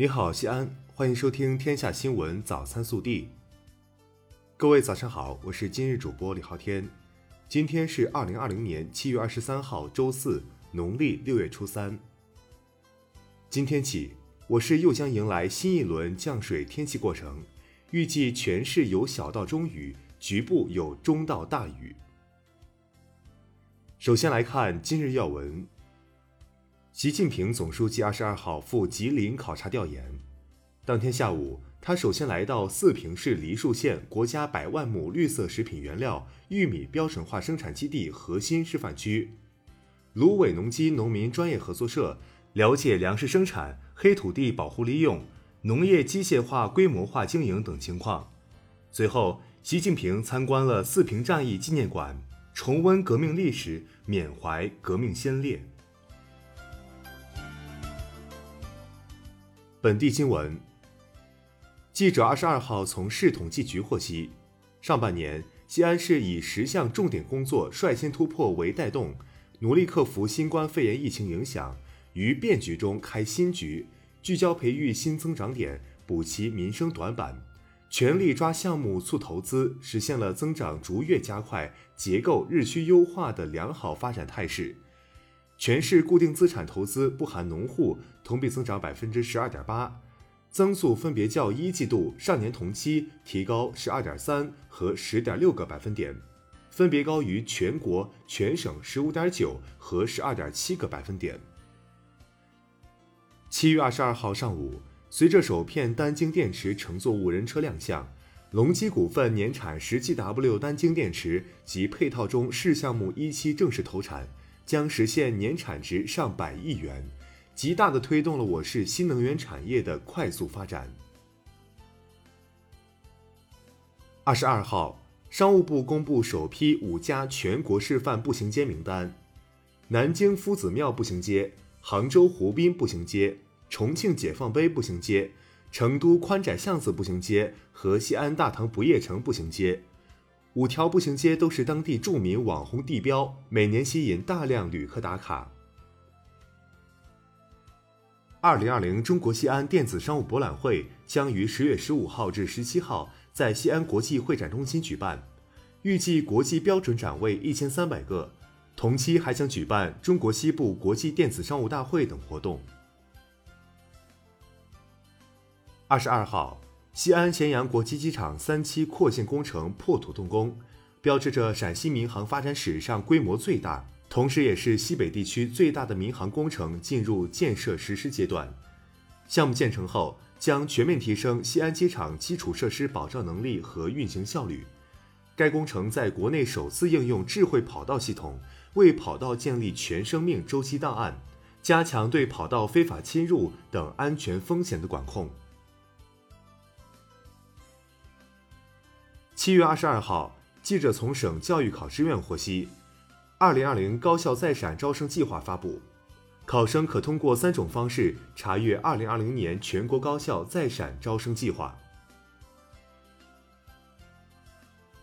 你好，西安，欢迎收听《天下新闻早餐速递》。各位早上好，我是今日主播李昊天。今天是二零二零年七月二十三号，周四，农历六月初三。今天起，我市又将迎来新一轮降水天气过程，预计全市有小到中雨，局部有中到大雨。首先来看今日要闻。习近平总书记二十二号赴吉林考察调研，当天下午，他首先来到四平市梨树县国家百万亩绿色食品原料玉米标准化生产基地核心示范区，芦苇农机农民专业合作社，了解粮食生产、黑土地保护利用、农业机械化规模化经营等情况。随后，习近平参观了四平战役纪念馆，重温革命历史，缅怀革命先烈。本地新闻。记者二十二号从市统计局获悉，上半年西安市以十项重点工作率先突破为带动，努力克服新冠肺炎疫情影响，于变局中开新局，聚焦培育新增长点，补齐民生短板，全力抓项目促投资，实现了增长逐月加快、结构日趋优化的良好发展态势。全市固定资产投资不含农户同比增长百分之十二点八，增速分别较一季度上年同期提高十二点三和十点六个百分点，分别高于全国全省十五点九和十二点七个百分点。七月二十二号上午，随着首片单晶电池乘坐无人车亮相，隆基股份年产十 GW 单晶电池及配套中试项目一期正式投产。将实现年产值上百亿元，极大的推动了我市新能源产业的快速发展。二十二号，商务部公布首批五家全国示范步行街名单：南京夫子庙步行街、杭州湖滨步行街、重庆解放碑步行街、成都宽窄巷子步行街和西安大唐不夜城步行街。五条步行街都是当地著名网红地标，每年吸引大量旅客打卡。二零二零中国西安电子商务博览会将于十月十五号至十七号在西安国际会展中心举办，预计国际标准展位一千三百个。同期还将举办中国西部国际电子商务大会等活动。二十二号。西安咸阳国际机场三期扩建工程破土动工，标志着陕西民航发展史上规模最大，同时也是西北地区最大的民航工程进入建设实施阶段。项目建成后，将全面提升西安机场基础设施保障能力和运行效率。该工程在国内首次应用智慧跑道系统，为跑道建立全生命周期档案，加强对跑道非法侵入等安全风险的管控。七月二十二号，记者从省教育考试院获悉，二零二零高校在陕招生计划发布，考生可通过三种方式查阅二零二零年全国高校在陕招生计划。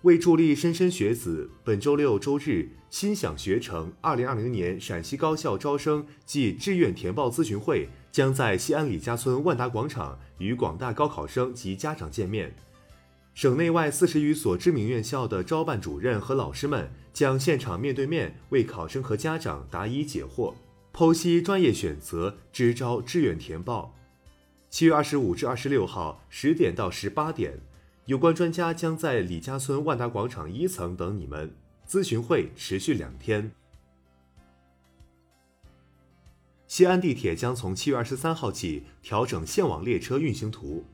为助力莘莘学子，本周六周日，心想学成二零二零年陕西高校招生暨志愿填报咨询会将在西安李家村万达广场与广大高考生及家长见面。省内外四十余所知名院校的招办主任和老师们将现场面对面为考生和家长答疑解惑，剖析专业选择、支招、志愿填报。七月二十五至二十六号十点到十八点，有关专家将在李家村万达广场一层等你们。咨询会持续两天。西安地铁将从七月二十三号起调整线网列车运行图。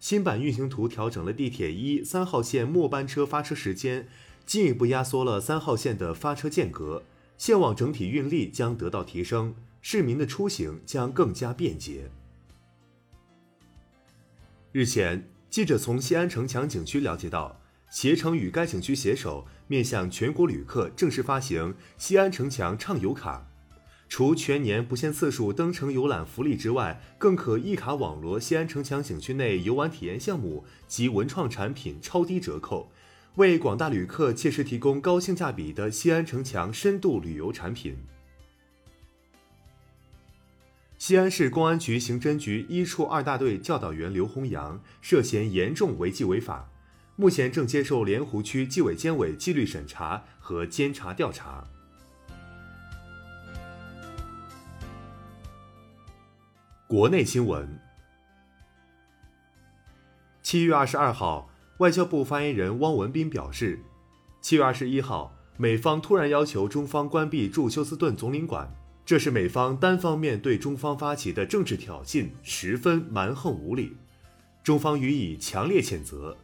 新版运行图调整了地铁一、三号线末班车发车时间，进一步压缩了三号线的发车间隔，线网整体运力将得到提升，市民的出行将更加便捷。日前，记者从西安城墙景区了解到，携程与该景区携手，面向全国旅客正式发行西安城墙畅游卡。除全年不限次数登城游览福利之外，更可一卡网罗西安城墙景区内游玩体验项目及文创产品超低折扣，为广大旅客切实提供高性价比的西安城墙深度旅游产品。西安市公安局刑侦局一处二大队教导员刘洪阳涉嫌严重违纪违法，目前正接受莲湖区纪委监委纪律审查和监察调查。国内新闻。七月二十二号，外交部发言人汪文斌表示，七月二十一号，美方突然要求中方关闭驻休斯顿总领馆，这是美方单方面对中方发起的政治挑衅，十分蛮横无理，中方予以强烈谴责。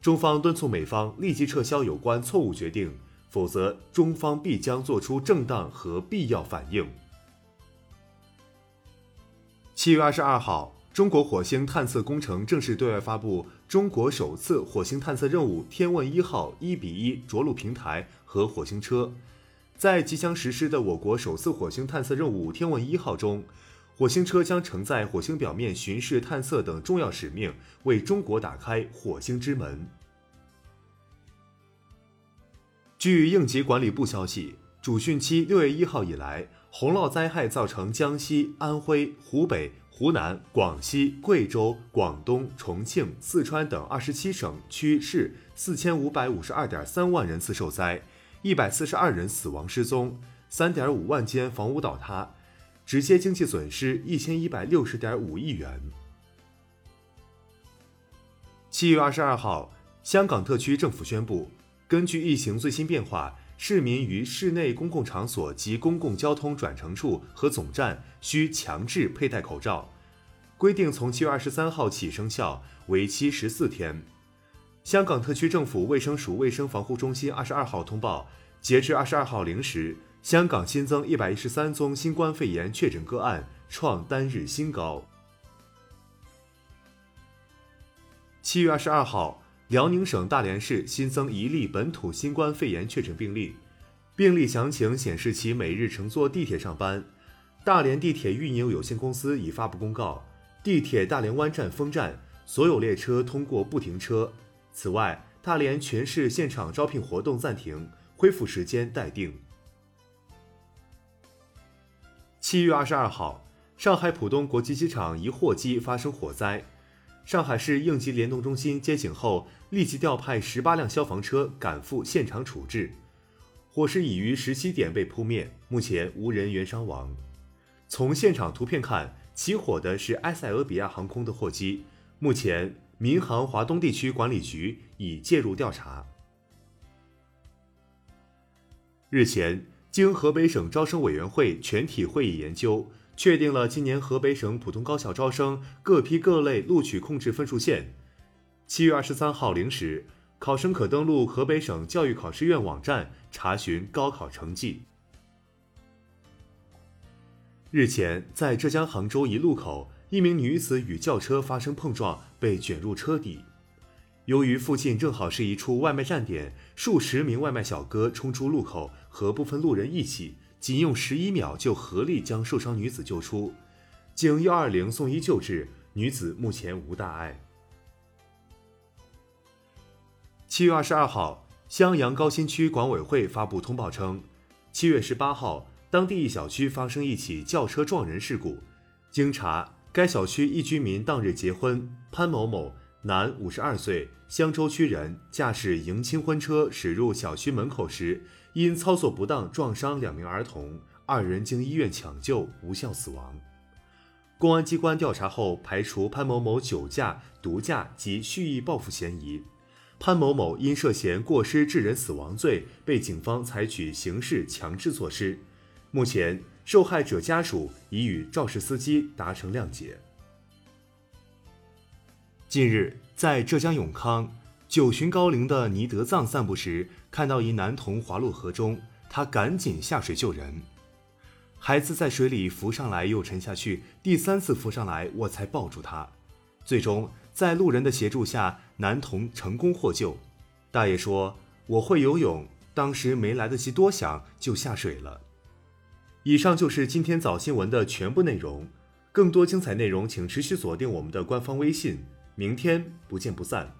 中方敦促美方立即撤销有关错误决定，否则中方必将作出正当和必要反应。七月二十二号，中国火星探测工程正式对外发布中国首次火星探测任务“天问一号”一比一着陆平台和火星车。在即将实施的我国首次火星探测任务“天问一号”中，火星车将承载火星表面巡视探测等重要使命，为中国打开火星之门。据应急管理部消息，主汛期六月一号以来。洪涝灾害造成江西、安徽、湖北、湖南、广西、贵州、广东、重庆、四川等二十七省区市四千五百五十二点三万人次受灾，一百四十二人死亡失踪，三点五万间房屋倒塌，直接经济损失一千一百六十点五亿元。七月二十二号，香港特区政府宣布，根据疫情最新变化。市民于室内公共场所及公共交通转乘处和总站需强制佩戴口罩，规定从七月二十三号起生效，为期十四天。香港特区政府卫生署卫生防护中心二十二号通报，截至二十二号零时，香港新增一百一十三宗新冠肺炎确诊个案，创单日新高。七月二十二号。辽宁省大连市新增一例本土新冠肺炎确诊病例，病例详情显示其每日乘坐地铁上班。大连地铁运营有限公司已发布公告，地铁大连湾站封站，所有列车通过不停车。此外，大连全市现场招聘活动暂停，恢复时间待定。七月二十二号，上海浦东国际机场一货机发生火灾。上海市应急联动中心接警后，立即调派十八辆消防车赶赴现场处置。火势已于十七点被扑灭，目前无人员伤亡。从现场图片看，起火的是埃塞俄比亚航空的货机。目前，民航华东地区管理局已介入调查。日前，经河北省招生委员会全体会议研究。确定了今年河北省普通高校招生各批各类录取控制分数线。七月二十三号零时，考生可登录河北省教育考试院网站查询高考成绩。日前，在浙江杭州一路口，一名女子与轿车发生碰撞，被卷入车底。由于附近正好是一处外卖站点，数十名外卖小哥冲出路口，和部分路人一起。仅用十一秒就合力将受伤女子救出，经幺二零送医救治，女子目前无大碍。七月二十二号，襄阳高新区管委会发布通报称，七月十八号，当地一小区发生一起轿车撞人事故。经查，该小区一居民当日结婚，潘某某，男，五十二岁，襄州区人，驾驶迎亲婚车驶入小区门口时。因操作不当撞伤两名儿童，二人经医院抢救无效死亡。公安机关调查后排除潘某某酒驾、毒驾及蓄意报复嫌疑。潘某某因涉嫌过失致人死亡罪，被警方采取刑事强制措施。目前，受害者家属已与肇事司机达成谅解。近日，在浙江永康。九旬高龄的倪德藏散步时，看到一男童滑落河中，他赶紧下水救人。孩子在水里浮上来又沉下去，第三次浮上来，我才抱住他。最终，在路人的协助下，男童成功获救。大爷说：“我会游泳，当时没来得及多想就下水了。”以上就是今天早新闻的全部内容。更多精彩内容，请持续锁定我们的官方微信。明天不见不散。